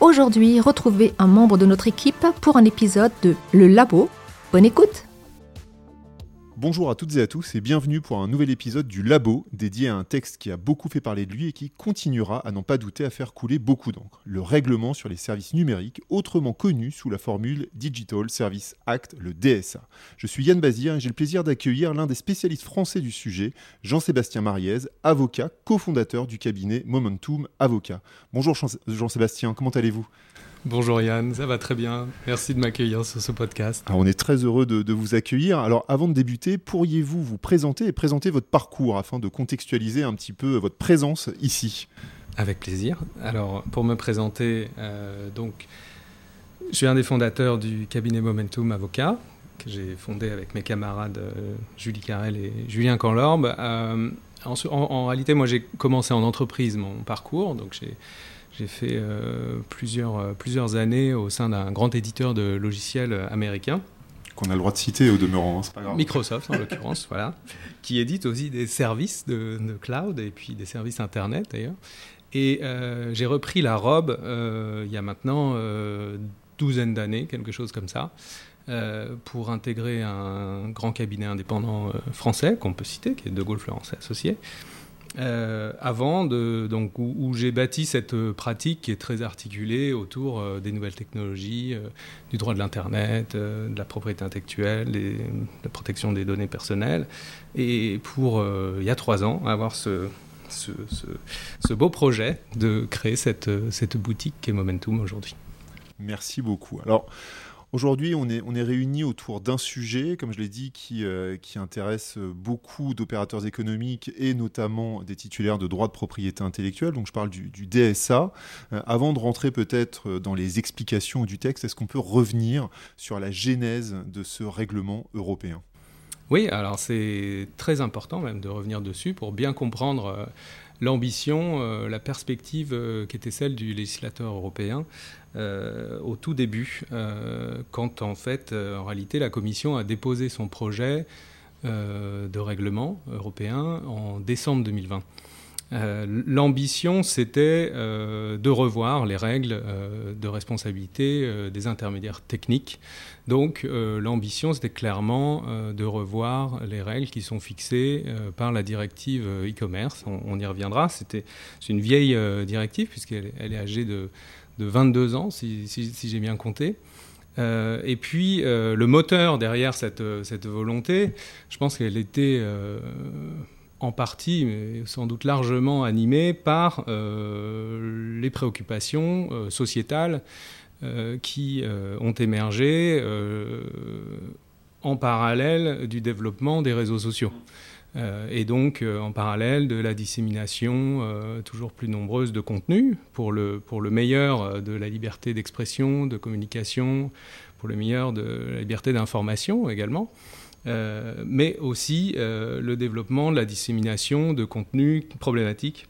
Aujourd'hui, retrouvez un membre de notre équipe pour un épisode de Le Labo. Bonne écoute Bonjour à toutes et à tous et bienvenue pour un nouvel épisode du Labo dédié à un texte qui a beaucoup fait parler de lui et qui continuera à n'en pas douter à faire couler beaucoup d'encre. Le règlement sur les services numériques, autrement connu sous la formule Digital Service Act, le DSA. Je suis Yann Bazir et j'ai le plaisir d'accueillir l'un des spécialistes français du sujet, Jean-Sébastien Mariez, avocat, cofondateur du cabinet Momentum Avocat. Bonjour Jean-Sébastien, comment allez-vous? Bonjour Yann, ça va très bien. Merci de m'accueillir sur ce podcast. on est très heureux de, vous accueillir. Alors avant de débuter, pourriez-vous vous présenter et présenter votre parcours afin de contextualiser un petit peu votre présence ici? Avec plaisir. Alors pour me présenter, euh, donc, je suis un des fondateurs du cabinet Momentum Avocat que j'ai fondé avec mes camarades euh, Julie Carrel et Julien Canlorbe. Euh, en, en, réalité, moi j'ai commencé en entreprise mon parcours, donc j'ai j'ai fait euh, plusieurs, euh, plusieurs années au sein d'un grand éditeur de logiciels américain. Qu'on a le droit de citer au demeurant, hein, c'est pas grave. Microsoft en l'occurrence, voilà. Qui édite aussi des services de, cloud et puis des services internet d'ailleurs. Et euh, j'ai repris la robe il y a maintenant douzaine d'années, quelque chose comme ça. pour intégrer un grand cabinet indépendant français qu'on peut citer, qui est De Gaulle Florence Associés, euh, avant, donc, où, j'ai bâti cette pratique qui est très articulée autour euh, des nouvelles technologies, euh, du droit de l'Internet, de la propriété intellectuelle, de la protection des données personnelles. Et pour, il y a trois ans, avoir ce, beau projet de créer cette, cette boutique qui est Momentum aujourd'hui. Merci beaucoup. Alors, Aujourd'hui, on est, on est réunis autour d'un sujet, comme je l'ai dit, qui, euh, qui intéresse beaucoup d'opérateurs économiques et notamment des titulaires de droits de propriété intellectuelle. Donc, je parle du, DSA. Euh, avant de rentrer peut-être dans les explications du texte, est-ce qu'on peut revenir sur la genèse de ce règlement européen? Oui, alors c'est très important même de revenir dessus pour bien comprendre. Euh, l'ambition, la perspective qui était celle du législateur européen euh, au tout début, euh, quand en fait, euh, en réalité, la Commission a déposé son projet de règlement européen en décembre 2020. L'ambition, c'était de revoir les règles de responsabilité des intermédiaires techniques. Donc l'ambition, c'était clairement de revoir les règles qui sont fixées par la directive e-commerce. On, y reviendra. C'est une vieille directive puisqu'elle est âgée de de 22 ans, si, j'ai bien compté. Euh, et puis, euh, le moteur derrière cette, volonté, je pense qu'elle était euh, en partie, mais sans doute largement animée par les préoccupations sociétales qui ont émergé en parallèle du développement des réseaux sociaux. Euh, et donc, euh, en parallèle de la dissémination euh, toujours plus nombreuse de contenus, pour le, pour le meilleur de la liberté d'expression, de communication, pour le meilleur de la liberté d'information également, mais aussi le développement la dissémination de contenus problématiques.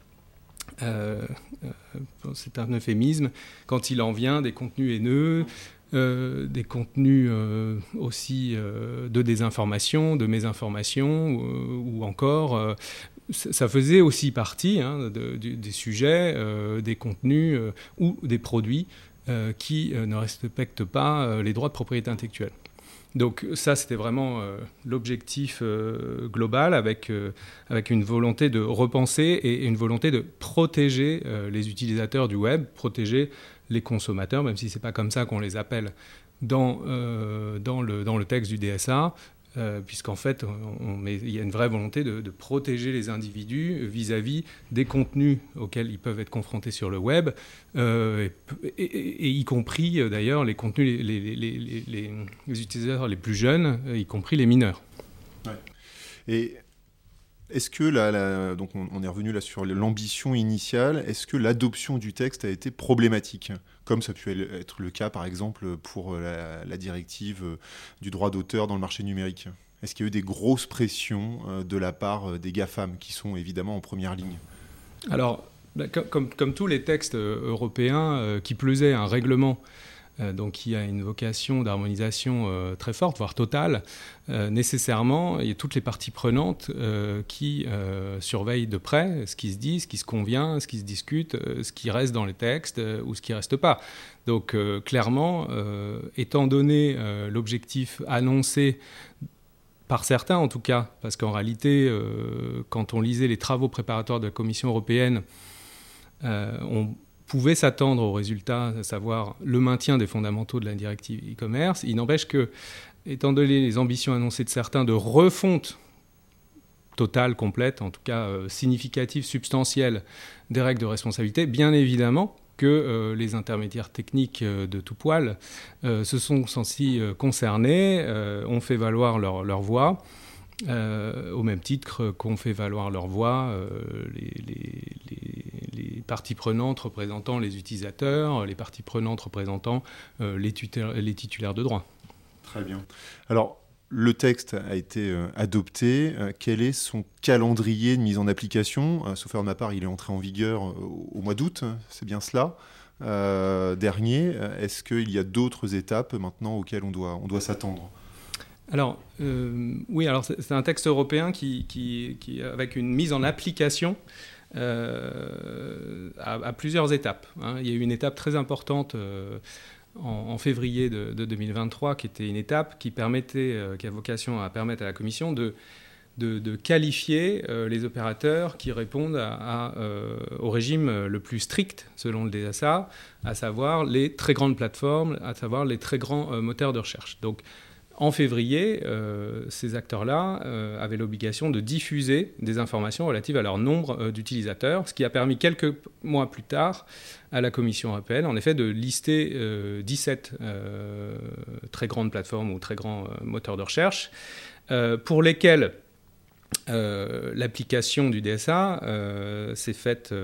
c'est un euphémisme quand il en vient des contenus haineux, euh, des contenus euh, aussi euh, de désinformation, de mésinformation, ou encore, ça faisait aussi partie hein, des sujets, des contenus ou des produits qui ne respectent pas les droits de propriété intellectuelle. Donc ça, c'était vraiment l'objectif global avec, avec une volonté de repenser et une volonté de protéger les utilisateurs du web, protéger les consommateurs, même si ce n'est pas comme ça qu'on les appelle dans, euh, dans, le, dans le texte du DSA, euh, puisqu'en fait, il y a une vraie volonté de, protéger les individus vis-à-vis des contenus auxquels ils peuvent être confrontés sur le web, euh, et, y compris d'ailleurs les contenus, les, utilisateurs les plus jeunes, y compris les mineurs. Et Est-ce que la, donc on, est revenu là sur l'ambition initiale, est-ce que l'adoption du texte a été problématique, comme ça pu être le cas par exemple pour la, la directive du droit d'auteur dans le marché numérique? Est-ce qu'il y a eu des grosses pressions de la part des GAFAM qui sont évidemment en première ligne? Alors, bah, comme, tous les textes européens, qui plaisaient un règlement euh, donc qui a une vocation d'harmonisation euh, très forte, voire totale, euh, nécessairement, il y a toutes les parties prenantes qui surveillent de près ce qui se dit, ce qui se convient, ce qui se discute, ce qui reste dans les textes ou ce qui reste pas. Donc clairement, étant donné l'objectif annoncé par certains en tout cas, parce qu'en réalité, quand on lisait les travaux préparatoires de la Commission européenne, on pouvait s'attendre au résultat, à savoir le maintien des fondamentaux de la directive e-commerce. Il n'empêche que, étant donné les ambitions annoncées de certains de refonte totale, complète, en tout cas euh, significative, substantielle des règles de responsabilité, bien évidemment que euh, les intermédiaires techniques euh, de tout poil se sont sentis concernés, ont fait valoir leur, voix. au même titre qu'ont fait valoir leur voix les parties prenantes représentant les utilisateurs, les parties prenantes représentant euh, les, les, titulaires de droit. Très bien. Alors, le texte a été euh, adopté. Euh, quel est son calendrier de mise en application? Sauf de ma part, il est entré en vigueur au mois d'août, c'est bien cela dernier. Est-ce qu'il y a d'autres étapes maintenant auxquelles on doit, on doit s'attendre? Alors, oui, alors c'est un texte européen qui, qui, qui, avec une mise en application euh, à, plusieurs étapes. Hein. Il y a eu une étape très importante euh, en, février de, 2023, qui était une étape qui permettait, euh, qui a vocation à permettre à la Commission de qualifier les opérateurs qui répondent au régime le plus strict selon le DSA, à savoir les très grandes plateformes, à savoir les très grands moteurs de recherche. Donc en février, euh, ces acteurs-là euh, avaient l'obligation de diffuser des informations relatives à leur nombre euh, d'utilisateurs, ce qui a permis quelques mois plus tard à la Commission européenne, en effet, de lister 17 très grandes plateformes ou très grands moteurs de recherche, pour lesquels l'application du DSA s'est faite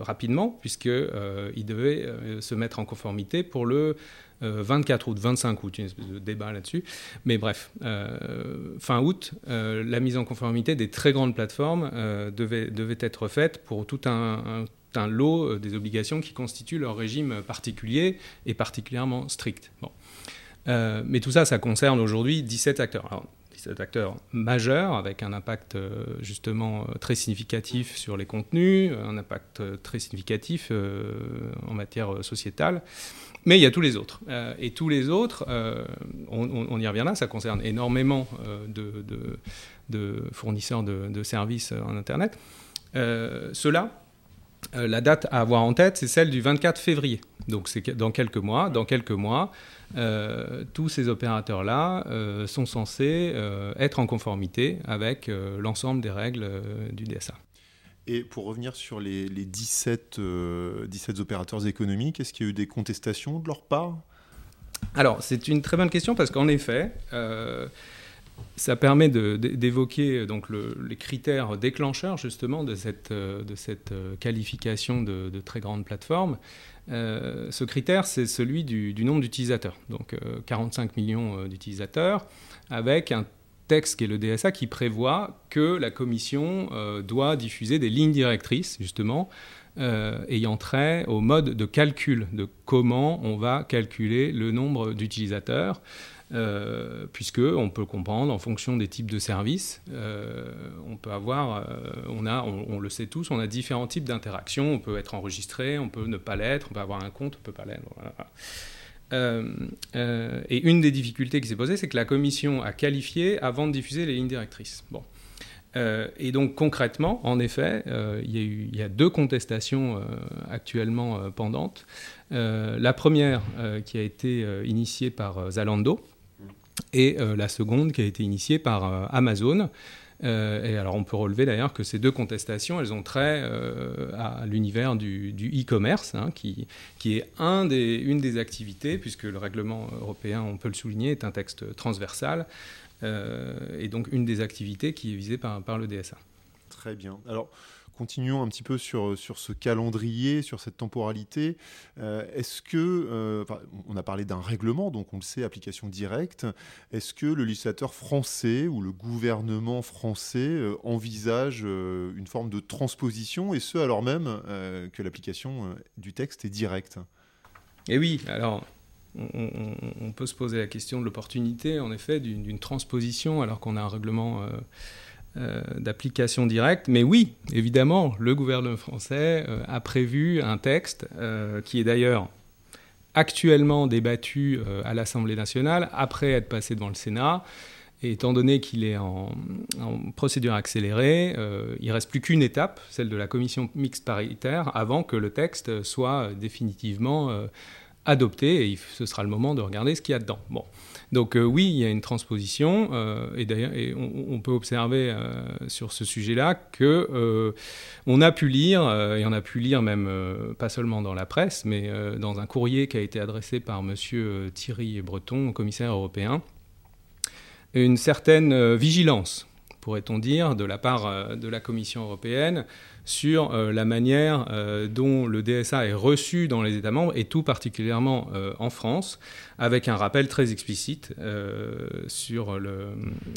rapidement, puisqu'il devait se mettre en conformité pour le 24 euh, août, 25 août, une espèce de débat là-dessus. Mais bref, euh, fin août, euh, la mise en conformité des très grandes plateformes devait, être faite pour tout un, lot des obligations qui constituent leur régime particulier et particulièrement strict. Mais tout ça, ça concerne aujourd'hui 17 acteurs. 17 acteurs majeurs avec un impact justement très significatif sur les contenus, un impact très significatif en matière sociétale. Mais il y a tous les autres. Euh, et tous les autres, euh, on, y reviendra, ça concerne énormément euh, de, fournisseurs de, services en Internet. Ceux-là, la date à avoir en tête, c'est celle du 24 février. Donc c'est dans quelques mois. Dans quelques mois, tous ces opérateurs-là sont censés être en conformité avec l'ensemble des règles du DSA. Et pour revenir sur les, 17, 17 euh, opérateurs économiques, est-ce qu'il y a eu des contestations de leur part? Alors, c'est une très bonne question parce qu'en effet, euh, ça permet d'évoquer donc les critères déclencheurs justement de cette, euh, de cette qualification de, très grande plateforme. Ce critère, c'est celui du, nombre d'utilisateurs. Donc 45 millions d'utilisateurs avec un texte qui est le DSA qui prévoit que la Commission euh, doit diffuser des lignes directrices, justement, euh, ayant trait au mode de calcul de comment on va calculer le nombre d'utilisateurs. Euh, puisque on peut comprendre en fonction des types de services, on peut avoir, on a, on, le sait tous, on a différents types d'interactions. On peut être enregistré, on peut ne pas l'être, on peut avoir un compte, on peut pas l'être. Euh, euh, et une des difficultés qui s'est posée, c'est que la commission a qualifié avant de diffuser les lignes directrices. Bon. Euh, et donc concrètement, en effet, il, y a eu, il, y a deux contestations actuellement pendantes. la première qui a été initiée par Zalando et la seconde qui a été initiée par Amazon. Euh, et alors on peut relever d'ailleurs que ces deux contestations, elles ont trait euh, à l'univers du e-commerce, hein, qui, est une des activités, puisque le règlement européen, on peut le souligner, est un texte transversal, euh, et donc une des activités qui est visée par, par le DSA. Très bien. Alors, continuons un petit peu sur, sur ce calendrier, sur cette temporalité. Euh, est-ce que, euh, on a parlé d'un règlement, donc on le sait, application directe. Est-ce que le législateur français ou le gouvernement français euh, envisage une forme de transposition, et ce alors même que l'application du texte est directe? Eh oui, alors on, peut se poser la question de l'opportunité, en effet, d'une transposition alors qu'on a un règlement euh, d'application directe. Mais oui, évidemment, le gouvernement français euh, a prévu un texte euh, qui est d'ailleurs actuellement débattu à l'Assemblée nationale après être passé devant le Sénat. Et étant donné qu'il est en, procédure accélérée, il ne reste plus qu'une étape, celle de la commission mixte paritaire, avant que le texte soit définitivement adopté. Et ce sera le moment de regarder ce qu'il y a dedans. Bon. Donc euh, oui, il y a une transposition, euh, et d'ailleurs, on, peut observer euh, sur ce sujet-là que on a pu lire, et on a pu lire même pas seulement dans la presse, mais dans un courrier qui a été adressé par Monsieur Thierry Breton, commissaire européen, une certaine vigilance, pourrait-on dire, de la part de la Commission européenne sur euh, la manière euh, dont le DSA est reçu dans les États membres, et tout particulièrement euh, en France, avec un rappel très explicite sur,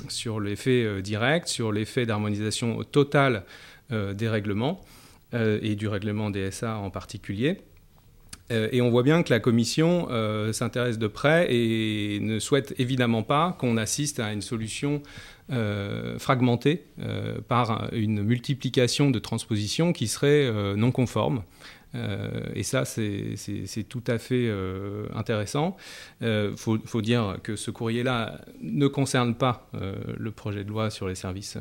sur l'effet direct, sur l'effet d'harmonisation totale des règlements, et du règlement DSA en particulier. Et on voit bien que la Commission s'intéresse de près et ne souhaite évidemment pas qu'on assiste à une solution euh, fragmenté euh, par une multiplication de transpositions qui seraient euh, non conformes. et ça, c'est tout à fait intéressant. Il faut, dire que ce courrier-là ne concerne pas le projet de loi sur les services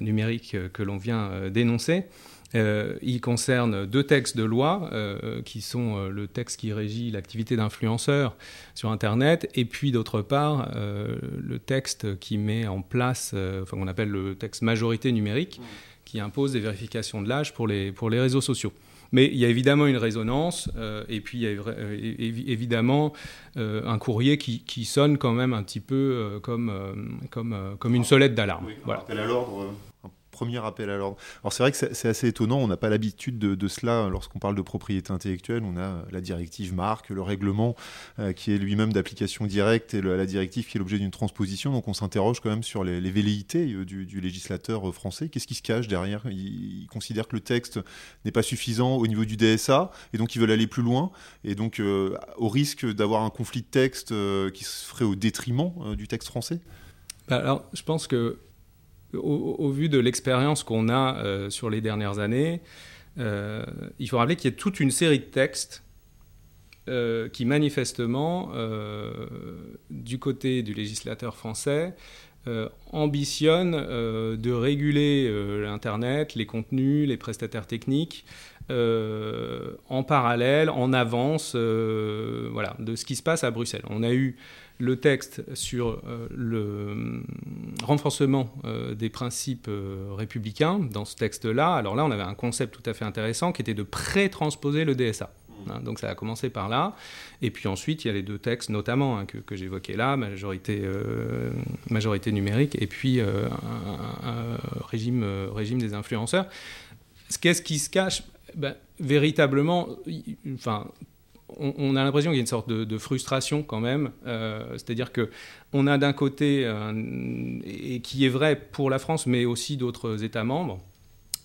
numériques que l'on vient d'énoncer. Euh, il concerne deux textes de loi euh, qui sont euh, le texte qui régit l'activité d'influenceur sur Internet et puis d'autre part le texte qui met en place, enfin qu'on appelle le texte majorité numérique, qui impose des vérifications de l'âge pour les, pour les réseaux sociaux. Mais il y a évidemment une résonance, et puis il y a évidemment un courrier qui, qui, sonne quand même un petit peu comme, comme, comme une solette d'alarme. Oui, voilà. à l'ordre premier appel à l'ordre. Alors c'est vrai que c'est assez étonnant, on n'a pas l'habitude de, cela lorsqu'on parle de propriété intellectuelle. On a la directive marque, le règlement euh, qui est lui-même d'application directe et la directive qui est l'objet d'une transposition. Donc on s'interroge quand même sur les, velléités euh, du, législateur euh, français. Qu'est-ce qui se cache derrière? Il, considère que le texte n'est pas suffisant au niveau du DSA et donc ils veulent aller plus loin. Et donc au risque d'avoir un conflit de texte qui se ferait au détriment du texte français? Bah, alors, je pense que au, vu de l'expérience qu'on a euh, sur les dernières années, euh, il faut rappeler qu'il y a toute une série de textes euh, qui manifestement, du côté du législateur français, ambitionnent de réguler l'Internet, les contenus, les prestataires techniques, en parallèle, en avance voilà, de ce qui se passe à Bruxelles. On a eu le texte sur euh, le renforcement euh, des principes euh, républicains dans ce texte-là. Alors là, on avait un concept tout à fait intéressant qui était de pré-transposer le DSA. Hein, donc ça a commencé par là. Et puis ensuite, il y a les deux textes, notamment hein, que, j'évoquais là, majorité, majorité numérique, et puis un, régime, régime des influenceurs. Qu'est-ce qui se cache ben, Véritablement, enfin, on, a l'impression qu'il y a une sorte de, frustration quand même. Euh, c'est-à-dire que on a d'un côté, et qui est vrai pour la France, mais aussi d'autres États membres,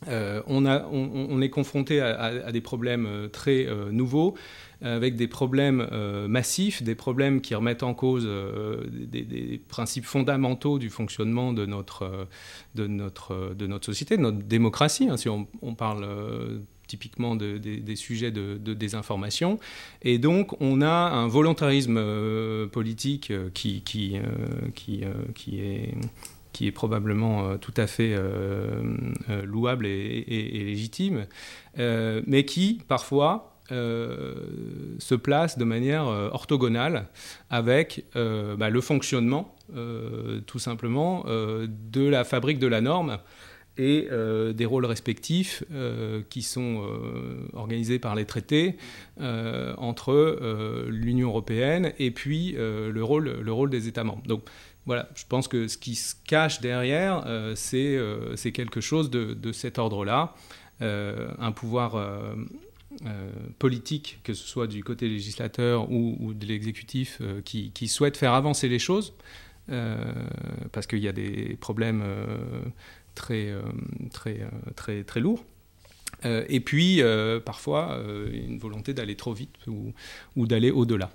euh, on, est confronté à, des problèmes euh, très nouveaux, avec des problèmes massifs, des problèmes qui remettent en cause des, principes fondamentaux du fonctionnement de notre, de notre, de notre société, de notre démocratie. Hein, si on, parle typiquement des sujets de, désinformation. Et donc, on a un volontarisme euh, politique euh, qui, qui, euh, qui, qui est qui est probablement tout à fait louable et, légitime, mais qui parfois se place de manière orthogonale avec bah, le fonctionnement, tout simplement, de la fabrique de la norme et euh, des rôles respectifs euh, qui sont euh, organisés par les traités entre l'Union européenne et puis le, rôle, le rôle des États membres. Donc voilà, je pense que ce qui se cache derrière, c'est quelque chose de, de cet ordre-là, un pouvoir politique, que ce soit du côté législateur ou, de l'exécutif, qui, souhaitent faire avancer les choses, parce qu'il y a des problèmes très, très, très, très lourds. et puis, parfois, une volonté d'aller trop vite ou, ou d'aller au-delà.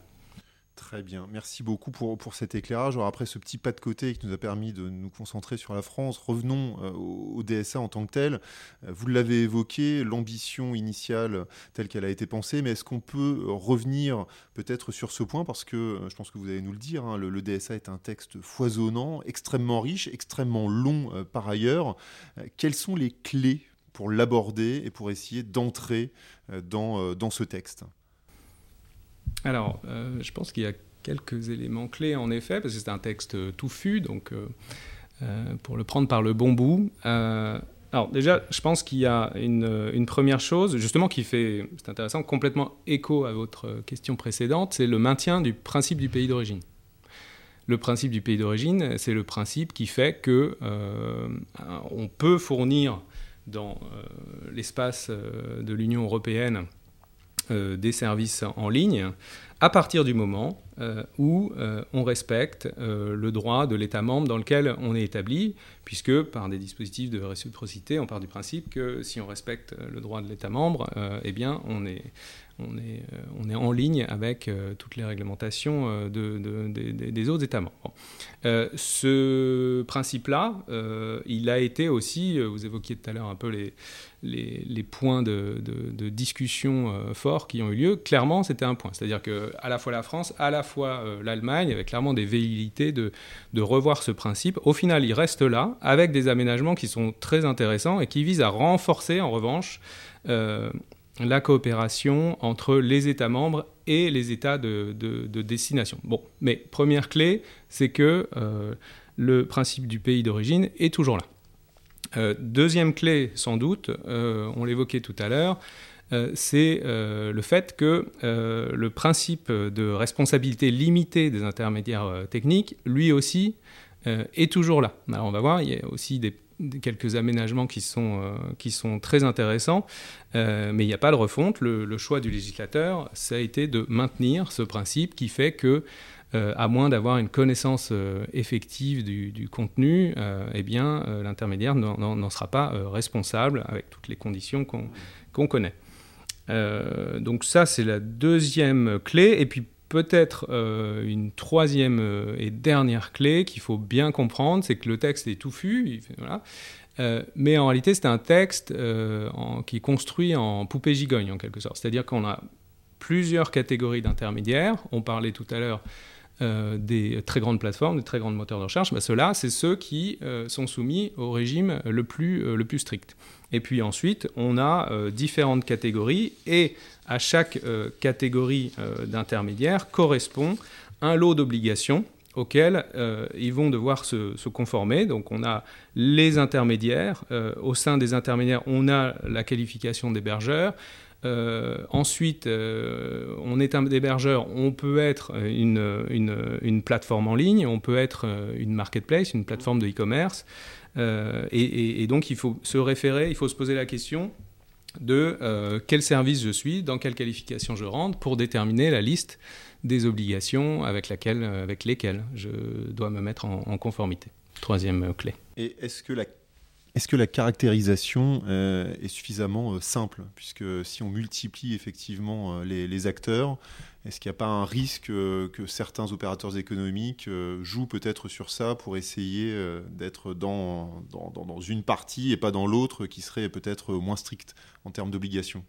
Très bien, merci beaucoup pour, pour cet éclairage. Après ce petit pas de côté qui nous a permis de nous concentrer sur la France, revenons euh, au, DSA en tant que tel. Euh, vous l'avez évoqué, l'ambition initiale telle qu'elle a été pensée, mais est-ce qu'on peut revenir peut-être sur ce point? Parce que euh, je pense que vous allez nous le dire, hein, le, DSA est un texte foisonnant, extrêmement riche, extrêmement long par ailleurs. quelles sont les clés pour l'aborder et pour essayer d'entrer dans, dans ce texte? Alors, euh, je pense qu'il y a quelques éléments clés en effet, parce que c'est un texte touffu, donc euh, euh, pour le prendre par le bon bout. alors déjà, je pense qu'il y a une, première chose, justement, qui fait, c'est intéressant, complètement écho à votre question précédente, c'est le maintien du principe du pays d'origine. Le principe du pays d'origine, c'est le principe qui fait que on peut fournir dans l'espace de l'Union européenne euh, des services en ligne à partir du moment euh, où euh, on respecte le droit de l'État membre dans lequel on est établi, puisque par des dispositifs de réciprocité, on part du principe que si on respecte le droit de l'État membre, eh bien on est, on est, euh, on est en ligne avec euh, toutes les réglementations euh, de, des autres États membres. ce principe-là, il a été aussi, vous évoquiez tout à l'heure un peu les, les, points de, discussion forts qui ont eu lieu. Clairement, c'était un point. C'est-à-dire qu'à la fois la France, à la fois l'Allemagne avaient clairement des velléités de, revoir ce principe. Au final, il reste là, avec des aménagements qui sont très intéressants et qui visent à renforcer, en revanche, la coopération entre les États membres et les États de, destination. Bon, mais première clé, c'est que euh, le principe du pays d'origine est toujours là. Euh, deuxième clé, sans doute, euh, on l'évoquait tout à l'heure, c'est le fait que le principe de responsabilité limitée des intermédiaires techniques, lui aussi, est toujours là. Alors on va voir, il y a aussi quelques aménagements qui sont, euh, qui sont très intéressants, euh, mais il n'y a pas de refonte. Le, choix du législateur, ça a été de maintenir ce principe qui fait que, euh, à moins d'avoir une connaissance effective du, contenu, eh bien, l'intermédiaire n'en sera pas responsable avec toutes les conditions qu'on connaît. donc ça, c'est la deuxième clé. Et puis peut-être une troisième et dernière clé qu'il faut bien comprendre, c'est que le texte est touffu, voilà, mais en réalité c'est un texte qui est construit en poupée gigogne en quelque sorte. C'est-à-dire qu'on a plusieurs catégories d'intermédiaires. On parlait tout à l'heure des très grandes plateformes, des très grands moteurs de recherche. Ben, Ceux-là, c'est ceux qui sont soumis au régime le plus, le plus strict. Et puis ensuite, on a différentes catégories et à chaque euh, catégorie euh, d'intermédiaires correspond un lot d'obligations auxquelles euh, ils vont devoir se, conformer. Donc on a les intermédiaires. au sein des intermédiaires, on a la qualification d'hébergeur. Ensuite, on est un hébergeur, on peut être une, une, plateforme en ligne, on peut être une marketplace, une plateforme de e-commerce. et, donc il faut se référer, il faut se poser la question de euh, quel service je suis, dans quelle qualification je rentre, pour déterminer la liste des obligations avec, euh, lesquelles je dois me mettre en, conformité. Troisième euh, clé. Et est-ce que la est-ce que la caractérisation est suffisamment simple? Puisque si on multiplie effectivement les acteurs, est-ce qu'il n'y a pas un risque euh, que certains opérateurs économiques euh, jouent peut-être sur ça pour essayer euh, d'être dans, dans, une partie et pas dans l'autre qui serait peut-être moins stricte en termes d'obligations?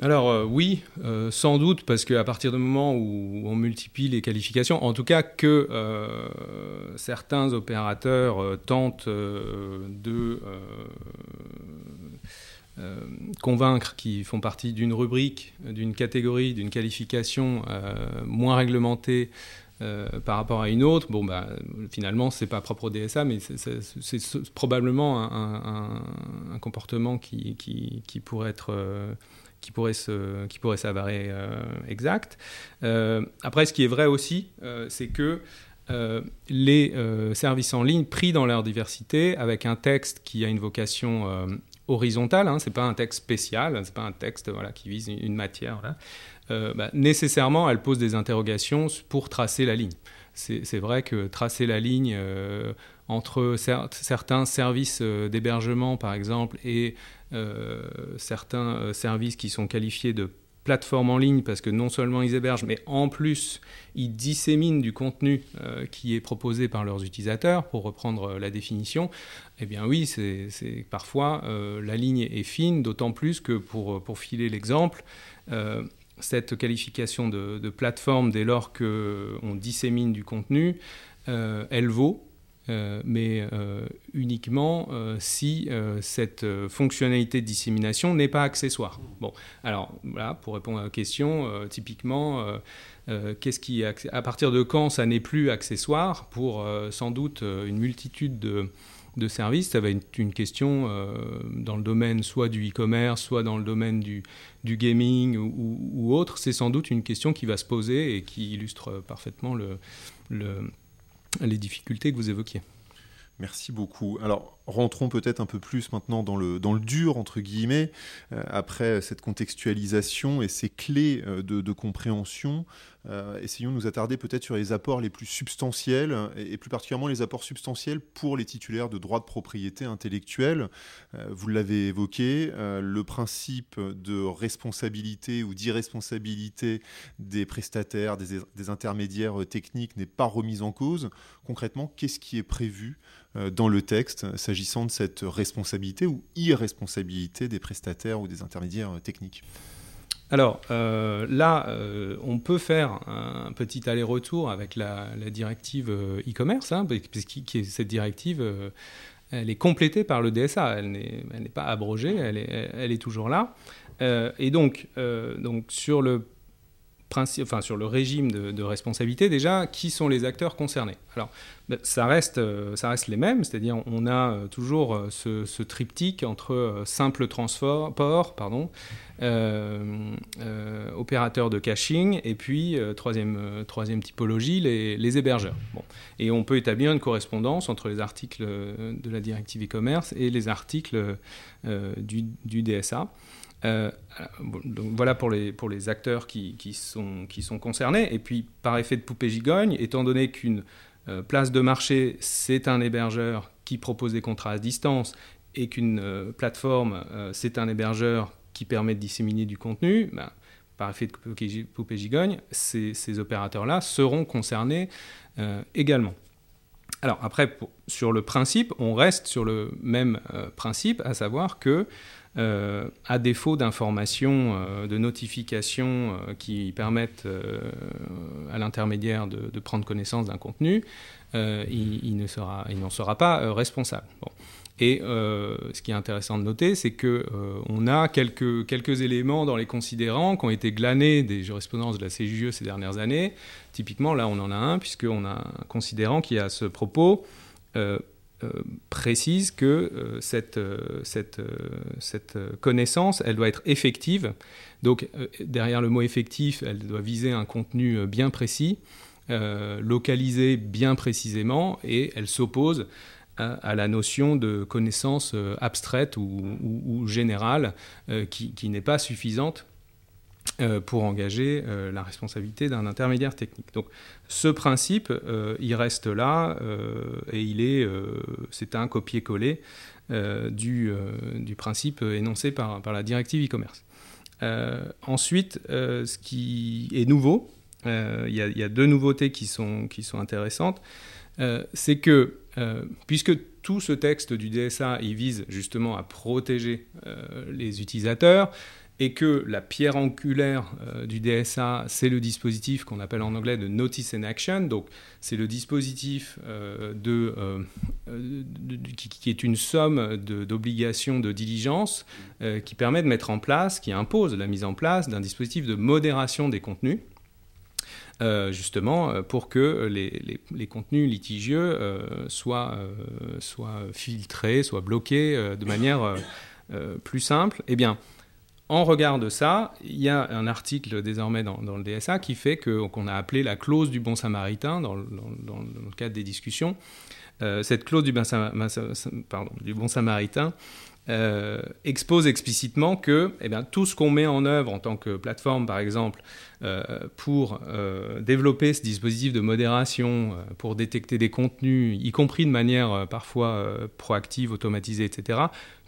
Alors oui, sans doute, parce qu'à partir du moment où on multiplie les qualifications, en tout cas que certains opérateurs tentent de euh, convaincre qui font partie d'une rubrique, d'une catégorie, d'une qualification euh, moins réglementée euh, par rapport à une autre, bon, bah, finalement, c'est pas propre au DSA, mais c'est probablement un, comportement qui, pourrait être. Qui pourrait, se, qui pourrait s'avérer exact. après, ce qui est vrai aussi, c'est que les services en ligne pris dans leur diversité avec un texte qui a une vocation horizontale, hein, c'est pas un texte spécial, c'est pas un texte voilà, qui vise une matière. Bah, nécessairement, elle pose des interrogations pour tracer la ligne. C'est vrai que tracer la ligne entre certains services d'hébergement, par exemple, et euh, certains euh, services qui sont qualifiés de plateformes en ligne parce que non seulement ils hébergent, mais en plus ils disséminent du contenu euh, qui est proposé par leurs utilisateurs, pour reprendre la définition, eh bien oui, c'est parfois la ligne est fine, d'autant plus que pour, pour filer l'exemple, cette qualification de, de, plateforme dès lors qu'on dissémine du contenu, elle vaut euh, mais euh, uniquement euh, si cette fonctionnalité de dissémination n'est pas accessoire. Bon, alors voilà, pour répondre à la question, typiquement, qu'est-ce qui, à partir de quand ça n'est plus accessoire Pour sans doute une multitude de, services, ça va être une question dans le domaine soit du e-commerce, soit dans le domaine du, gaming ou, autre. C'est sans doute une question qui va se poser et qui illustre parfaitement le les difficultés que vous évoquiez. Merci beaucoup. Alors, rentrons peut-être un peu plus maintenant dans le, dans le dur, entre guillemets, euh, après cette contextualisation et ces clés euh, de, compréhension. Euh, essayons de nous attarder peut-être sur les apports les plus substantiels, et, plus particulièrement les apports substantiels pour les titulaires de droits de propriété intellectuelle. vous l'avez évoqué, le principe de responsabilité ou d'irresponsabilité des prestataires, des intermédiaires techniques n'est pas remis en cause. Concrètement, qu'est-ce qui est prévu dans le texte s'agissant de cette responsabilité ou irresponsabilité des prestataires ou des intermédiaires techniques? Alors euh, là, euh, on peut faire un petit aller-retour avec la, directive euh, e-commerce, hein, puisque cette directive, elle est complétée par le DSA, elle n'est pas abrogée, elle est, toujours là. et donc sur le enfin, sur le régime de, responsabilité, déjà, qui sont les acteurs concernés Alors, ben, ça reste, euh, ça reste les mêmes, c'est-à-dire on a euh, toujours euh, ce, triptyque entre simple transport, pardon, opérateur de caching, et puis troisième, troisième typologie, les, hébergeurs. Bon. Et on peut établir une correspondance entre les articles de la directive e-commerce et les articles du, du DSA. Euh, voilà pour les, acteurs qui, sont, concernés. Et puis, par effet de poupée gigogne, étant donné qu'une euh, place de marché, c'est un hébergeur qui propose des contrats à distance et qu'une euh, plateforme, c'est un hébergeur qui permet de disséminer du contenu, ben, par effet de poupée gigogne, ces opérateurs-là seront concernés également. Alors après, sur le principe, on reste sur le même principe, à savoir que euh, à défaut d'informations, euh, de notifications euh, qui permettent à l'intermédiaire de, prendre connaissance d'un contenu, il, ne sera, n'en sera pas responsable. Et ce qui est intéressant de noter, c'est que on a quelques, éléments dans les considérants qui ont été glanés des jurisprudences de la CJUE ces dernières années. Typiquement, là, on en a un, puisqu'on a un considérant qui a ce propos précise que euh, cette, euh, cette, cette, connaissance, elle doit être effective. Donc derrière le mot effectif, elle doit viser un contenu bien précis, localisé bien précisément, et elle s'oppose à, la notion de connaissance abstraite ou, générale qui, qui n'est pas suffisante euh, pour engager euh, la responsabilité d'un intermédiaire technique. Donc ce principe, euh, il reste là et il est, c'est un copier-coller du, principe énoncé par, la directive e-commerce. ensuite, ce qui est nouveau, il y, a deux nouveautés qui sont, qui sont intéressantes, c'est que puisque tout ce texte du DSA, vise justement à protéger les utilisateurs, et que la pierre angulaire euh, du DSA, c'est le dispositif qu'on appelle en anglais de Notice and Action. Donc, c'est le dispositif euh, euh, qui, est une somme d'obligations de, diligence qui permet de mettre en place, qui impose la mise en place d'un dispositif de modération des contenus. justement pour que les, les, contenus litigieux soient, soient, filtrés, soient bloqués de manière plus simple. Eh bien, en regard de ça, il y a un article désormais dans, le DSA qui fait qu'on a appelé la clause du bon samaritain dans, le cadre des discussions. cette clause du, bon samaritain euh, expose explicitement que eh bien, tout ce qu'on met en œuvre en tant que plateforme, par exemple, euh, pour euh, développer ce dispositif de modération, pour détecter des contenus, y compris de manière parfois proactive, automatisée, etc.,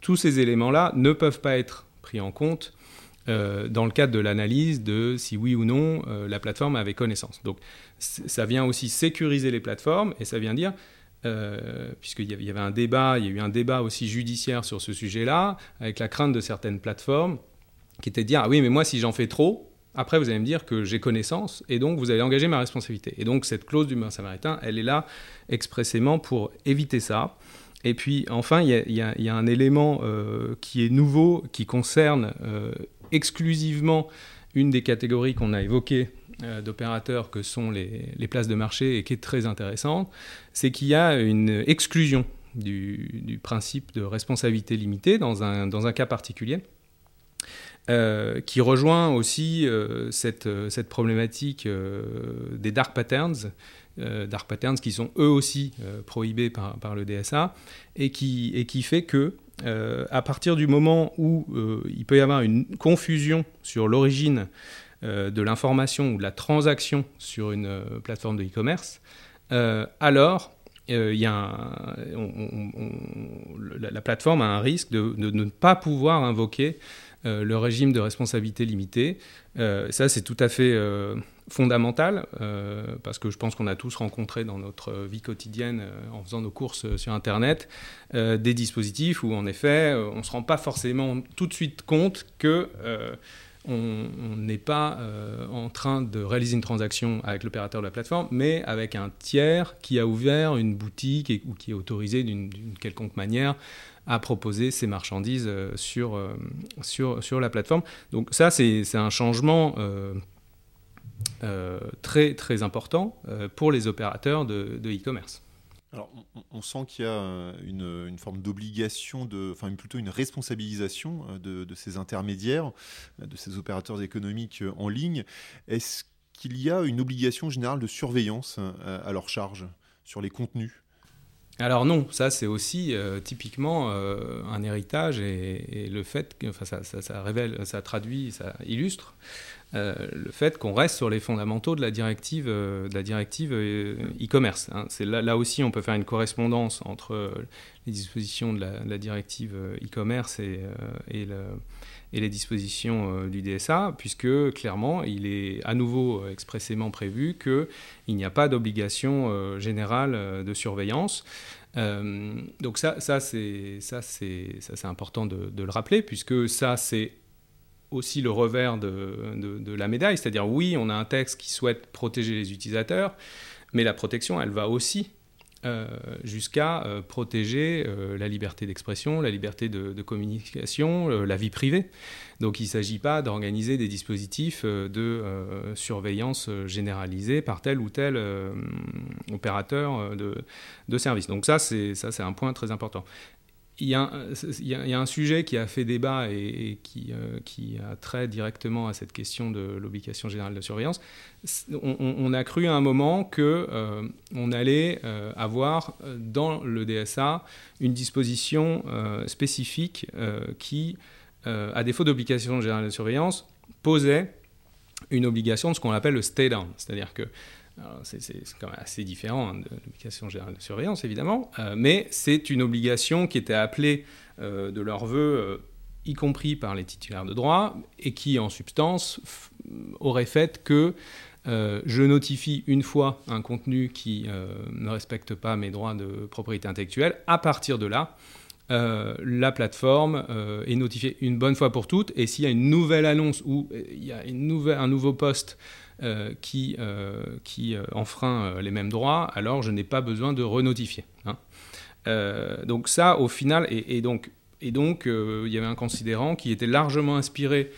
tous ces éléments-là ne peuvent pas être pris en compte dans le cadre de l'analyse de si oui ou non la plateforme avait connaissance. Donc ça vient aussi sécuriser les plateformes et ça vient dire euh, puisqu'il y avait un débat, il y a eu un débat aussi judiciaire sur ce sujet-là, avec la crainte de certaines plateformes qui étaient de dire ah oui mais moi si j'en fais trop, après vous allez me dire que j'ai connaissance et donc vous allez engager ma responsabilité. Et donc cette clause du samaritain, elle est là expressément pour éviter ça. Et puis enfin, il y a, un élément euh, qui est nouveau, qui concerne euh, exclusivement une des catégories qu'on a évoquées euh, d'opérateurs que sont les, places de marché et qui est très intéressante, c'est qu'il y a une exclusion du, principe de responsabilité limitée dans un, cas particulier. Euh, qui rejoint aussi euh, cette, problématique des dark patterns, dark patterns qui sont eux aussi prohibés par, par, le DSA, et et qui fait que à partir du moment où il peut y avoir une confusion sur l'origine euh, de l'information ou de la transaction sur une euh, plateforme de e-commerce, euh, alors la, plateforme a un risque de, ne pas pouvoir invoquer le régime de responsabilité limitée. ça, c'est tout à fait fondamental, parce que je pense qu'on a tous rencontré dans notre vie quotidienne, en faisant nos courses sur Internet, des dispositifs où, en effet, on ne se rend pas forcément tout de suite compte que on n'est pas euh, en train de réaliser une transaction avec l'opérateur de la plateforme, mais avec un tiers qui a ouvert une boutique ou qui est autorisé d'une quelconque manière à proposer ses marchandises euh, sur, euh, sur, sur, la plateforme. Donc ça, c'est un changement très, très important pour les opérateurs de e-commerce. Alors, on, sent qu'il y a euh, une, forme d'obligation, enfin plutôt une responsabilisation euh, de, ces intermédiaires, euh, de ces opérateurs économiques en ligne. Est-ce qu'il y a une obligation générale de surveillance à leur charge sur les contenus? Alors non, ça c'est aussi typiquement un héritage et, le fait que ça, ça, révèle, ça traduit, ça illustre euh, le fait qu'on reste sur les fondamentaux de la directive, euh, de la directive euh, e-commerce. Hein. Là, aussi, on peut faire une correspondance entre les dispositions de la, directive e-commerce et, les dispositions du DSA, puisque clairement, il est à nouveau expressément prévu qu'il n'y a pas d'obligation générale de surveillance. donc ça, c'est important de, le rappeler, puisque ça, c'est aussi le revers de, la médaille, c'est-à-dire oui, on a un texte qui souhaite protéger les utilisateurs, mais la protection, elle va aussi euh, jusqu'à euh, protéger euh, la liberté d'expression, la liberté de, communication, la vie privée. Donc il ne s'agit pas d'organiser des dispositifs de surveillance généralisée par tel ou tel opérateur de, de service. Donc ça, c'est un point très important il y, a, un sujet qui a fait débat et, qui, euh, qui, a trait directement à cette question de l'obligation générale de surveillance. On, a cru à un moment que euh, on allait euh, avoir dans le DSA une disposition spécifique qui, à défaut d'obligation générale de surveillance, posait une obligation de ce qu'on appelle le stay down, c'est-à-dire que c'est quand même assez différent hein, de l'obligation générale de surveillance, évidemment, euh, mais c'est une obligation qui était appelée euh, de leur vœu, euh, y compris par les titulaires de droit, et qui, en substance, aurait fait que je notifie une fois un contenu qui ne respecte pas mes droits de propriété intellectuelle. À partir de là, la plateforme est notifiée une bonne fois pour toutes, et s'il y a une nouvelle annonce ou il y a un nouveau poste euh, qui, euh, qui euh, enfreint les mêmes droits, alors je n'ai pas besoin de renotifier. Hein. donc ça, au final, et, donc, et donc il y avait un considérant qui était largement inspiré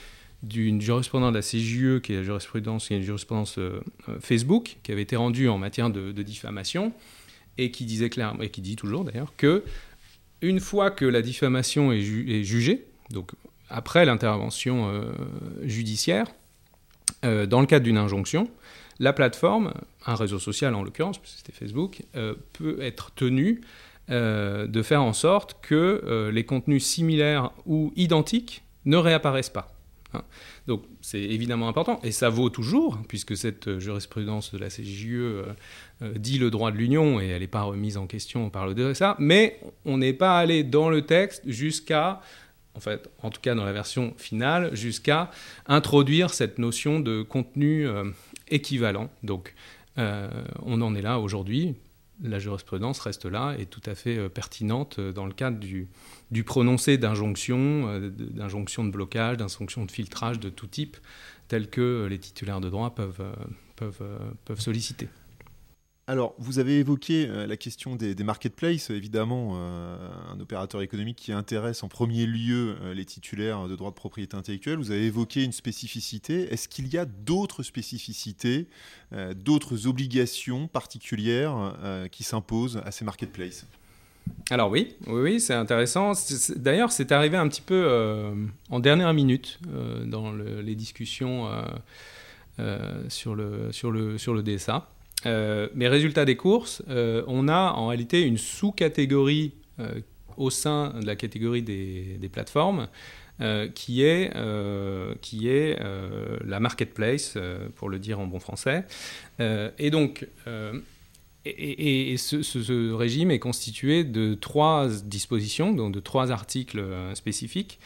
d'une jurisprudence de la CJE, qui est la jurisprudence, une jurisprudence Facebook, qui avait été rendue en matière de, diffamation, et qui disait clairement, et qui dit toujours d'ailleurs, que une fois que la diffamation est jugée, donc après l'intervention judiciaire, dans le cadre d'une injonction, la plateforme, un réseau social en l'occurrence, puisque c'était Facebook, peut être tenue de faire en sorte que les contenus similaires ou identiques ne réapparaissent pas. Hein. Donc c'est évidemment important, et ça vaut toujours, puisque cette jurisprudence de la CJUE euh, euh, dit le droit de l'Union, et elle n'est pas remise en question par le DSA, mais on n'est pas allé dans le texte jusqu'à, en tout cas dans la version finale, jusqu'à introduire cette notion de contenu euh, équivalent. Donc on en est là aujourd'hui, la jurisprudence reste là et tout à fait euh, pertinente euh, dans le cadre du, prononcé d'injonction, euh, d'injonction de blocage, d'injonction de filtrage de tout type, tel que les titulaires de droit peuvent solliciter. Alors, vous avez évoqué euh, la question des, marketplaces, évidemment, euh, un opérateur économique qui intéresse en premier lieu euh, les titulaires de droits de propriété intellectuelle. Vous avez évoqué une spécificité. Est-ce qu'il y a d'autres spécificités, d'autres obligations particulières qui s'imposent à ces marketplaces? Alors oui, oui, oui c'est intéressant. D'ailleurs, c'est arrivé un petit peu en dernière minute dans les discussions sur, le, sur, le, sur le DSA. Euh, mais résultat des courses, euh, on a en réalité une sous-catégorie euh, au sein de la catégorie des, plateformes qui est, qui est la marketplace, pour le dire en bon français. et donc, et, ce, régime est constitué de trois dispositions, donc de trois articles spécifiques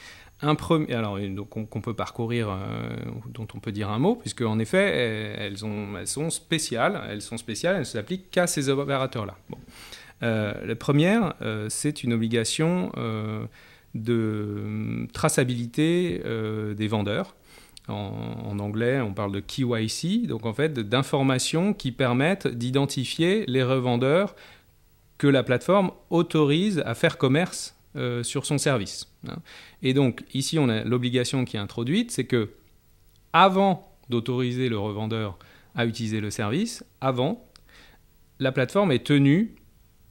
un premier, alors qu'on peut parcourir, euh, dont on peut dire un mot, puisque en effet elles, ont, elles sont spéciales, elles sont spéciales, elles ne s'appliquent qu'à ces opérateurs-là. Euh, la première, euh, c'est une obligation de traçabilité des vendeurs. En, en, anglais, on parle de KYC, donc en fait d'informations qui permettent d'identifier les revendeurs que la plateforme autorise à faire commerce euh, sur son service. Hein. Et donc ici, on a l'obligation qui est introduite, c'est que avant d'autoriser le revendeur à utiliser le service, avant, la plateforme est tenue,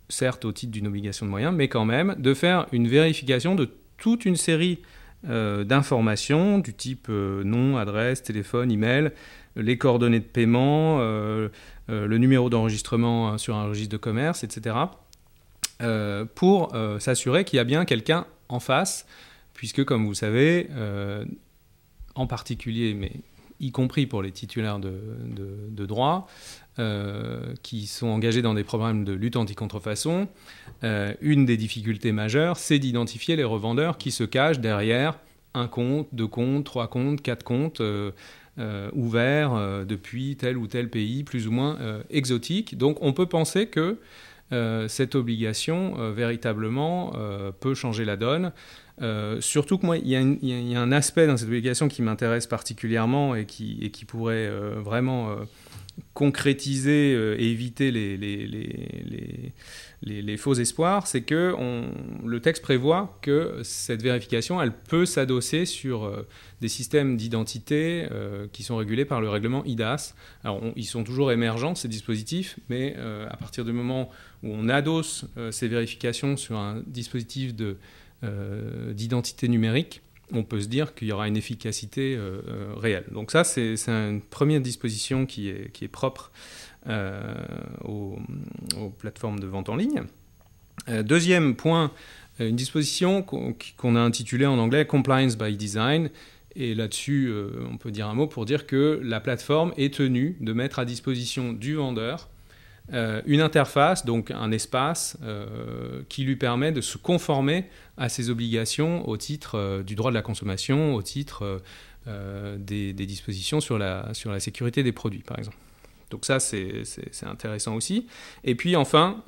certes au titre d'une obligation de moyens, mais quand même, de faire une vérification de toute une série euh, d'informations du type euh, nom, adresse, téléphone, email, les coordonnées de paiement, le numéro d'enregistrement sur un registre de commerce, etc. Euh, pour euh, s'assurer qu'il y a bien quelqu'un en face, puisque comme vous savez, euh, en particulier, mais y compris pour les titulaires de, de, droit, qui sont engagés dans des programmes de lutte anti-contrefaçon, une des difficultés majeures, c'est d'identifier les revendeurs qui se cachent derrière un compte, deux comptes, trois comptes, quatre comptes. ouverts depuis tel ou tel pays plus ou moins exotique. Donc on peut penser que cette obligation, euh, véritablement, euh, peut changer la donne. surtout que moi, il y, a un aspect dans cette obligation qui m'intéresse particulièrement et qui, pourrait vraiment concrétiser et éviter les, faux espoirs, c'est que le texte prévoit que cette vérification, elle peut s'adosser sur des systèmes d'identité qui sont régulés par le règlement IDAS. Alors, ils sont toujours émergents, ces dispositifs, mais à partir du moment où on adosse euh, ces vérifications sur un dispositif euh, d'identité numérique, on peut se dire qu'il y aura une efficacité euh, réelle. Donc ça, c'est une première disposition qui est propre aux, plateformes de vente en ligne. deuxième point, une disposition qu'on a intitulée en anglais Compliance by Design. Et là-dessus, on peut dire un mot pour dire que la plateforme est tenue de mettre à disposition du vendeur euh, une interface, donc un espace euh, qui lui permet de se conformer à ses obligations au titre euh, du droit de la consommation, au titre des, dispositions sur la, sur la sécurité des produits, par exemple. Donc ça, c'est intéressant aussi. Et puis enfin,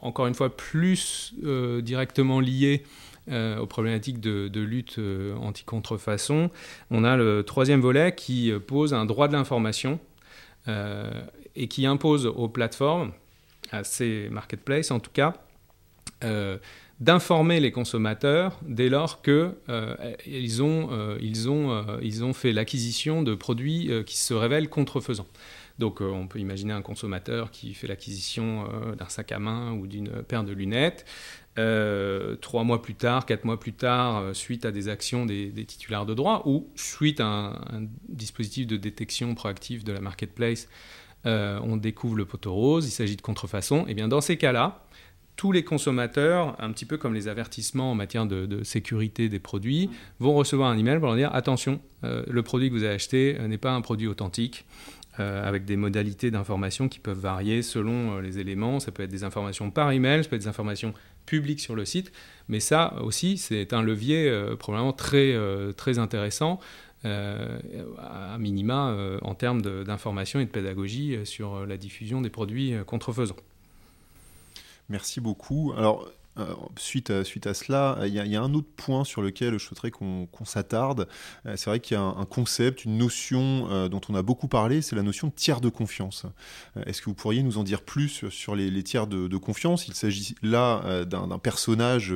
encore une fois, plus directement lié aux problématiques de, de lutte anti-contrefaçon, on a le troisième volet qui pose un droit de l'information et qui impose aux plateformes, à ces marketplaces en tout cas, euh, d'informer les consommateurs dès lors qu'ils euh, ont, euh, ils ont, ils ont fait l'acquisition de produits qui se révèlent contrefaisants. Donc on peut imaginer un consommateur qui fait l'acquisition d'un sac à main ou d'une paire de lunettes. trois mois plus tard, quatre mois plus tard, suite à des actions des, titulaires de droit ou suite à un, dispositif de détection proactive de la marketplace, on découvre le poteau rose, il s'agit de contrefaçon, et bien dans ces cas-là, tous les consommateurs, un petit peu comme les avertissements en matière de, sécurité des produits, vont recevoir un email pour leur dire attention, euh, le produit que vous avez acheté euh, n'est pas un produit authentique. Euh, avec des modalités d'information qui peuvent varier selon les éléments. Ça peut être des informations par email, ça peut être des informations publiques sur le site, mais ça aussi, c'est un levier probablement très, très intéressant, à minima en termes d'information et de pédagogie sur la diffusion des produits contrefaisants. Merci beaucoup. Alors, euh, suite, à, suite à cela, il y, a, un autre point sur lequel je souhaiterais qu'on s'attarde. Euh, c'est vrai qu'il y a un, concept, une notion euh, dont on a beaucoup parlé, c'est la notion de tiers de confiance. Est-ce que vous pourriez nous en dire plus sur les, tiers de, confiance? Il s'agit là d'un personnage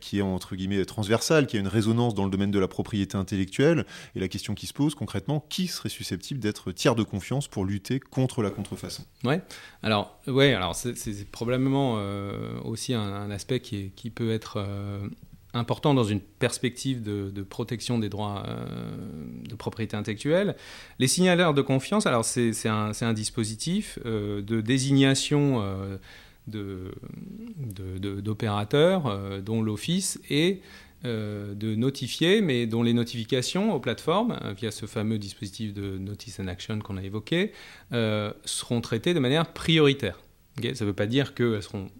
qui est entre guillemets transversal, qui a une résonance dans le domaine de la propriété intellectuelle. Et la question qui se pose concrètement, qui serait susceptible d'être tiers de confiance pour lutter contre la contrefaçon? Ouais. Alors, ouais. Alors c'est probablement aussi un aspect qui, peut être euh, important dans une perspective de, protection des droits euh, de propriété intellectuelle. Les signaleurs de confiance, alors c'est un, dispositif euh, de désignation d'opérateurs dont l'office est de notifier, mais dont les notifications aux plateformes, via ce fameux dispositif de Notice and Action qu'on a évoqué, seront traitées de manière prioritaire. ça ne veut pas dire qu'elles seront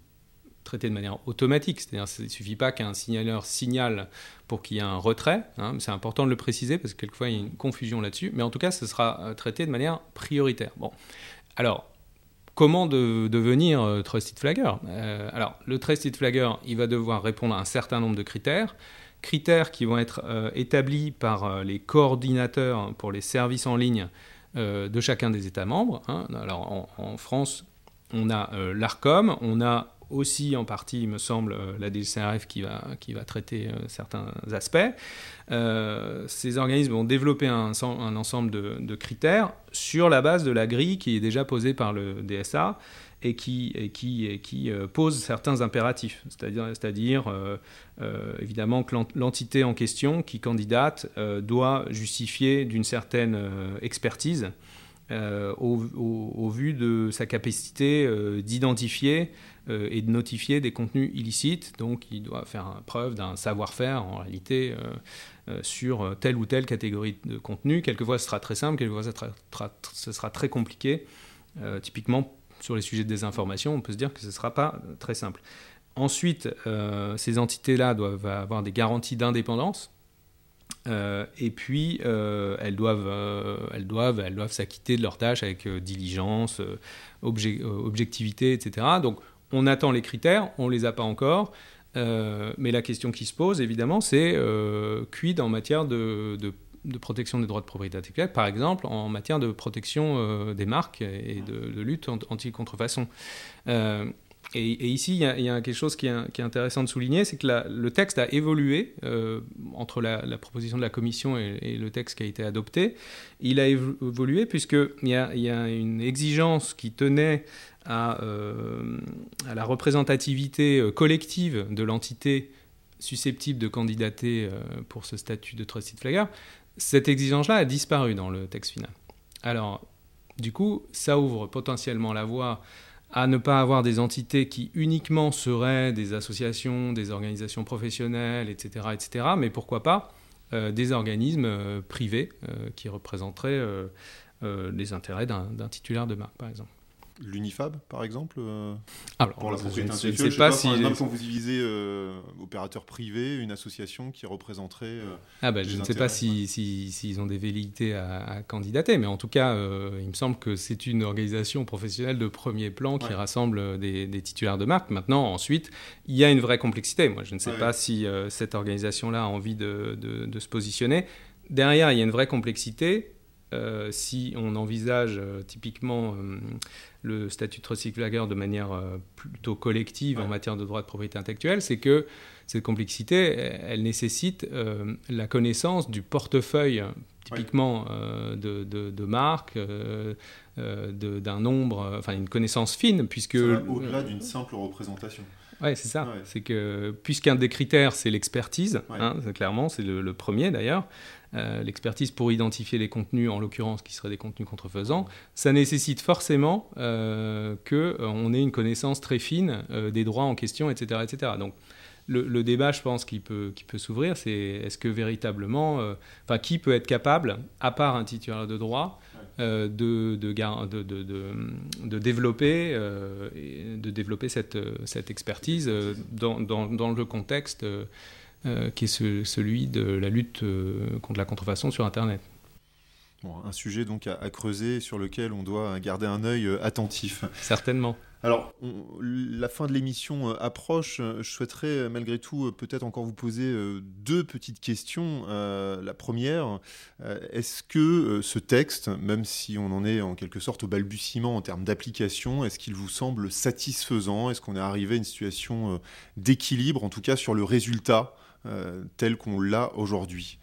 de manière automatique. C'est-à-dire qu'il suffit pas qu'un signaleur signale pour qu'il y ait un retrait. Hein. c'est important de le préciser parce que quelquefois il y a une confusion là-dessus. Mais en tout cas, ce sera euh, traité de manière prioritaire. Bon. Alors, comment devenir euh, Trusted Flagger? Euh, Alors, le Trusted Flagger, il va devoir répondre à un certain nombre de critères. Critères qui vont être établis par les coordinateurs pour les services en ligne de chacun des États membres. Hein. Alors, en, France, on a l'ARCOM, on a aussi en partie, il me semble, euh, la DCRF qui va, qui va traiter euh, certains aspects. Euh, ces organismes vont développer un, ensemble de, critères sur la base de la grille qui est déjà posée par le DSA et qui, et qui, et qui pose certains impératifs. C'est-à-dire, évidemment que l'entité en question qui candidate doit justifier d'une certaine expertise au, vu de sa capacité d'identifier euh, et de notifier des contenus illicites. Donc il doit faire preuve d'un savoir-faire en réalité euh, euh, sur telle ou telle catégorie de contenu. Quelquefois ce sera très simple, quelquefois ce sera, très compliqué. typiquement sur les sujets de désinformation, on peut se dire que ce ne sera pas très simple. Ensuite, ces entités-là doivent avoir des garanties d'indépendance. et puis, elles doivent, elles doivent, elles doivent s'acquitter de leurs tâches avec diligence, objectivité, etc. Donc, on attend les critères, on les a pas encore. Euh, mais la question qui se pose, évidemment, c'est euh, quid en matière de, protection des droits de propriété intellectuelle, par exemple en matière de protection euh, des marques et de, lutte anti-contrefaçon. Et, ici, il y, a, quelque chose qui est, intéressant de souligner, c'est que le texte a évolué entre la, proposition de la Commission et, le texte qui a été adopté. Il a évolué puisqu'il y, a, y a une exigence qui tenait euh, à, la représentativité euh, collective de l'entité susceptible de candidater euh, pour ce statut de trusted flagger, cette exigence-là a disparu dans le texte final. Alors, du coup, ça ouvre potentiellement la voie à ne pas avoir des entités qui uniquement seraient des associations, des organisations professionnelles, etc., etc., mais pourquoi pas des organismes privés qui représenteraient les intérêts d'un titulaire de marque, par exemple l'Unifab, par exemple euh, Alors, pour la propriété je ne sais, pas, si... quand vous divisez euh, opérateur privé, une association qui représenterait... Euh, ah bah, je ne sais pas s'ils si, si, ont des velléités à, candidater, mais en tout cas, il me semble que c'est une organisation professionnelle de premier plan qui rassemble des, titulaires de marque. Maintenant, ensuite, il y a une vraie complexité. Moi, je ne sais pas si cette organisation-là a envie de, de, de se positionner. Derrière, il y a une vraie complexité. si on envisage typiquement le statut de recyclageur de manière euh, plutôt collective en matière de droit de propriété intellectuelle, c'est que cette complexité, elle nécessite euh, la connaissance du portefeuille typiquement euh, de, de, marques, d'un nombre, enfin une connaissance fine, puisque... Au-delà d'une simple représentation. Oui, c'est ça. C'est que puisqu'un des critères, c'est l'expertise, hein, clairement, c'est le, premier d'ailleurs, euh, l'expertise pour identifier les contenus, en l'occurrence qui seraient des contenus contrefaisants, ça nécessite forcément euh, qu'on ait une connaissance très fine euh, des droits en question, etc. etc. Donc, le, débat, je pense, qui peut, qui peut s'ouvrir, c'est est-ce que véritablement, enfin, qui peut être capable, à part un titulaire de droit, de, de, de, de, développer, de développer cette, cette expertise dans, dans, dans, le contexte euh, qui est celui de la lutte euh, contre la contrefaçon sur Internet. un sujet donc à, creuser sur lequel on doit garder un œil euh, attentif. Certainement. Alors, la fin de l'émission approche. Je souhaiterais malgré tout peut-être encore vous poser deux petites questions. la première, est-ce que ce texte, même si on en est en quelque sorte au balbutiement en termes d'application, est-ce qu'il vous semble satisfaisant? Est-ce qu'on est arrivé à une situation d'équilibre, en tout cas sur le résultat euh, tel qu'on l'a aujourd'hui?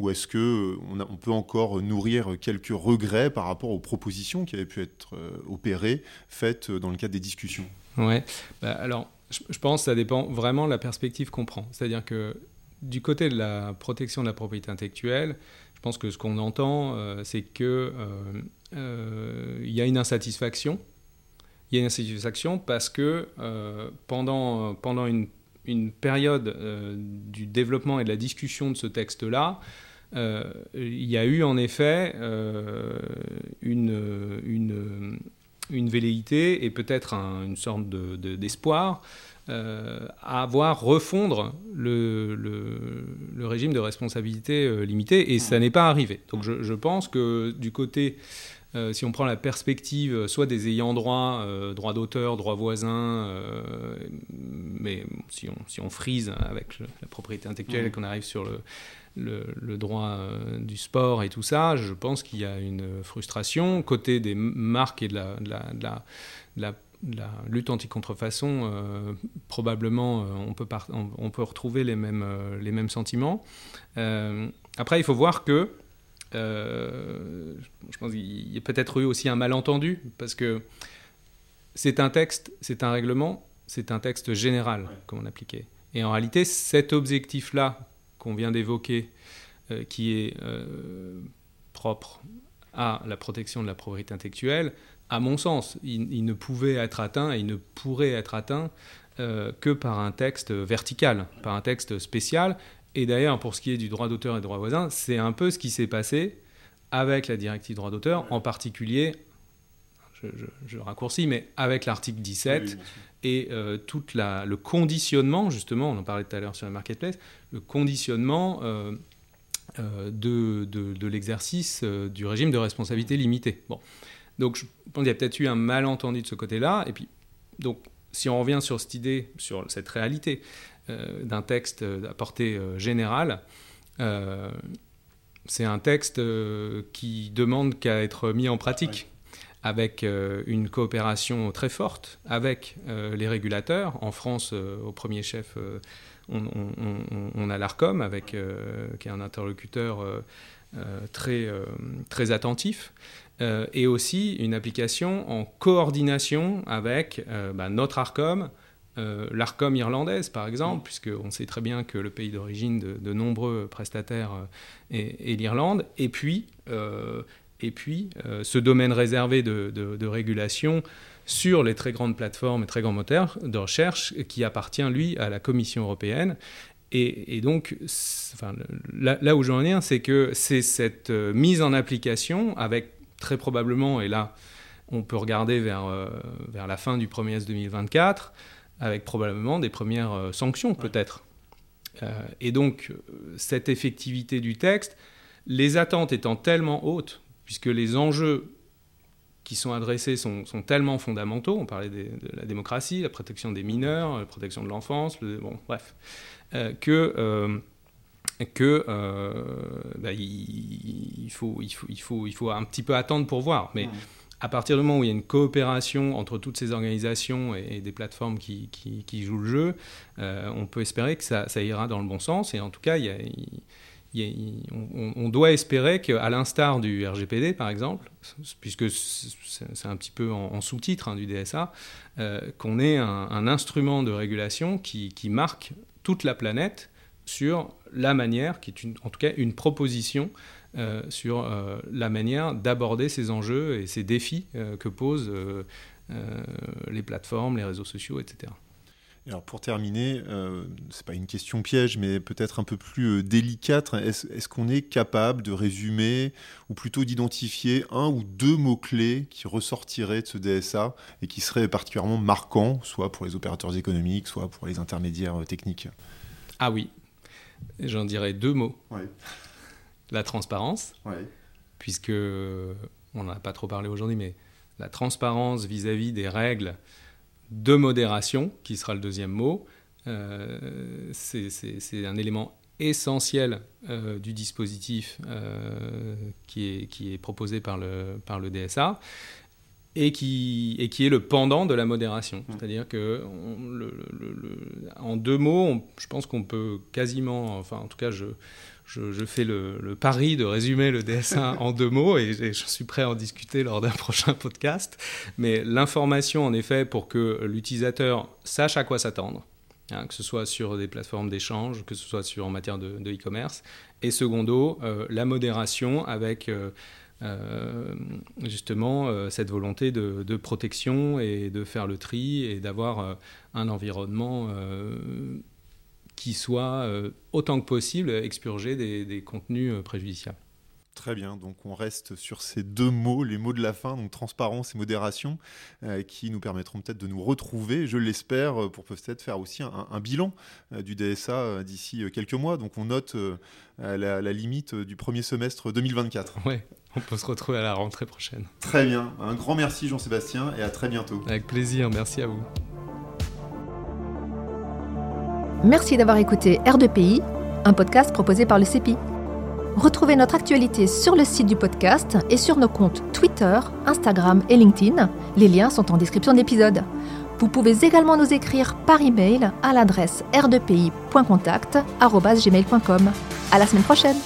Ou est-ce qu'on euh, on peut encore nourrir quelques regrets par rapport aux propositions qui avaient pu être euh, opérées, faites dans le cadre des discussions? Ouais, bah, alors je pense que ça dépend vraiment de la perspective qu'on prend. C'est-à-dire que du côté de la protection de la propriété intellectuelle, je pense que ce qu'on entend, c'est qu'il il y a une insatisfaction. Il y a une insatisfaction parce que pendant, pendant une une période euh, du développement et de la discussion de ce texte-là, euh, il y a eu en effet euh, une, une, une, velléité et peut-être une sorte d'espoir de, à voir refondre le, le, régime de responsabilité limitée, et ça n'est pas arrivé. Donc je, je, pense que du côté euh, si on prend la perspective euh, soit des ayants droit, euh, droit d'auteur, droit voisin, mais si on, si on frise avec la propriété intellectuelle et qu'on arrive sur le, le, droit du sport et tout ça, je pense qu'il y a une frustration côté des marques et de la, de la, la, la lutte anti-contrefaçon, probablement on, peut on, peut retrouver les mêmes, les mêmes sentiments. après, il faut voir que euh, je pense qu'il y a peut-être eu aussi un malentendu, parce que c'est un texte, c'est un règlement, c'est un texte général comme on appliquait. Et en réalité, cet objectif-là qu'on vient d'évoquer, euh, qui est euh, propre à la protection de la propriété intellectuelle, à mon sens, il, ne pouvait être atteint et il ne pourrait être atteint que par un texte vertical, par un texte spécial, et d'ailleurs, pour ce qui est du droit d'auteur et droit voisin, c'est un peu ce qui s'est passé avec la directive droit d'auteur, en particulier, je, raccourcis, mais avec l'article 17 et euh, tout le conditionnement, justement, on en parlait tout à l'heure sur la marketplace, le conditionnement euh, euh, de, de, l'exercice du régime de responsabilité limitée. Bon. Donc, je pense qu'il y a peut-être eu un malentendu de ce côté-là. Et puis, donc, si on revient sur cette idée, sur cette réalité, d'un texte à portée générale. C'est un texte qui demande qu'à être mis en pratique avec une coopération très forte avec les régulateurs. En France, au premier chef, on, a l'ARCOM, avec, qui est un interlocuteur très, très attentif, et aussi une application en coordination avec bah, notre ARCOM, euh, l'ARCOM irlandaise, par exemple, puisqu'on sait très bien que le pays d'origine de, nombreux prestataires euh, est, l'Irlande, et puis, euh, et puis ce domaine réservé de, régulation sur les très grandes plateformes et très grands moteurs de recherche qui appartient, lui, à la Commission européenne. Et, donc, enfin, là, où j'en ai c'est que c'est cette mise en application avec très probablement, et là, on peut regarder vers, vers la fin du premier S 2024, avec probablement des premières euh, sanctions peut-être. Euh, et donc, euh, cette effectivité du texte, les attentes étant tellement hautes, puisque les enjeux qui sont adressés sont, tellement fondamentaux, on parlait de la démocratie, la protection des mineurs, la protection de l'enfance, bref, que, que bah, il, faut, il, faut, il, faut, il un petit peu attendre pour voir. Mais à partir du moment où il y a une coopération entre toutes ces organisations et, des plateformes qui, jouent le jeu, euh, on peut espérer que ça, ira dans le bon sens. Et en tout cas, il on, doit espérer qu'à l'instar du RGPD, par exemple, puisque c'est un petit peu en, sous-titre hein, du DSA, euh, qu'on ait un, instrument de régulation qui, marque toute la planète sur la manière, qui est en tout cas une proposition euh, sur euh, la manière d'aborder ces enjeux et ces défis que posent les plateformes, les réseaux sociaux, etc. Alors pour terminer, euh, ce n'est pas une question piège, mais peut-être un peu plus euh, délicate. Est-ce qu'on est capable de résumer, ou plutôt d'identifier un ou deux mots-clés qui ressortiraient de ce DSA et qui seraient particulièrement marquants, soit pour les opérateurs économiques, soit pour les intermédiaires euh, techniques? Ah oui, j'en dirais deux mots. La transparence, puisque on n'en a pas trop parlé aujourd'hui, mais la transparence vis à -vis des règles de modération, qui sera le deuxième mot. Euh, c'est un élément essentiel euh, du dispositif euh, qui, est, qui, est, proposé par le, par le DSA et qui, et qui est le pendant de la modération. Mmh. C'est-à-dire que, en deux mots, je pense qu'on peut quasiment, enfin en tout cas je, je, fais le, pari de résumer le DSA en deux mots et, je suis prêt à en discuter lors d'un prochain podcast. Mais l'information, en effet, pour que l'utilisateur sache à quoi s'attendre, hein, que ce soit sur des plateformes d'échange, que ce soit sur, en matière de e-commerce, et secondo, euh, la modération avec euh, euh, justement cette volonté de, de, protection et de faire le tri et d'avoir un environnement qui soit euh, autant que possible expurgé des, contenus euh, préjudiciables. Très bien, donc on reste sur ces deux mots, les mots de la fin, donc transparence et modération, euh, qui nous permettront peut-être de nous retrouver, je l'espère, pour peut-être faire aussi un, bilan du DSA d'ici quelques mois. Donc on note la, la, limite du premier semestre 2024. Oui, on peut se retrouver à la rentrée prochaine. Très bien, un grand merci Jean-Sébastien et à très bientôt. Avec plaisir, merci à vous. Merci d'avoir écouté R2PI, un podcast proposé par le CEPI. Retrouvez notre actualité sur le site du podcast et sur nos comptes Twitter, Instagram et LinkedIn. Les liens sont en description d'épisode. Vous pouvez également nous écrire par email à l'adresse r2pi.contact@gmail.com. À la semaine prochaine.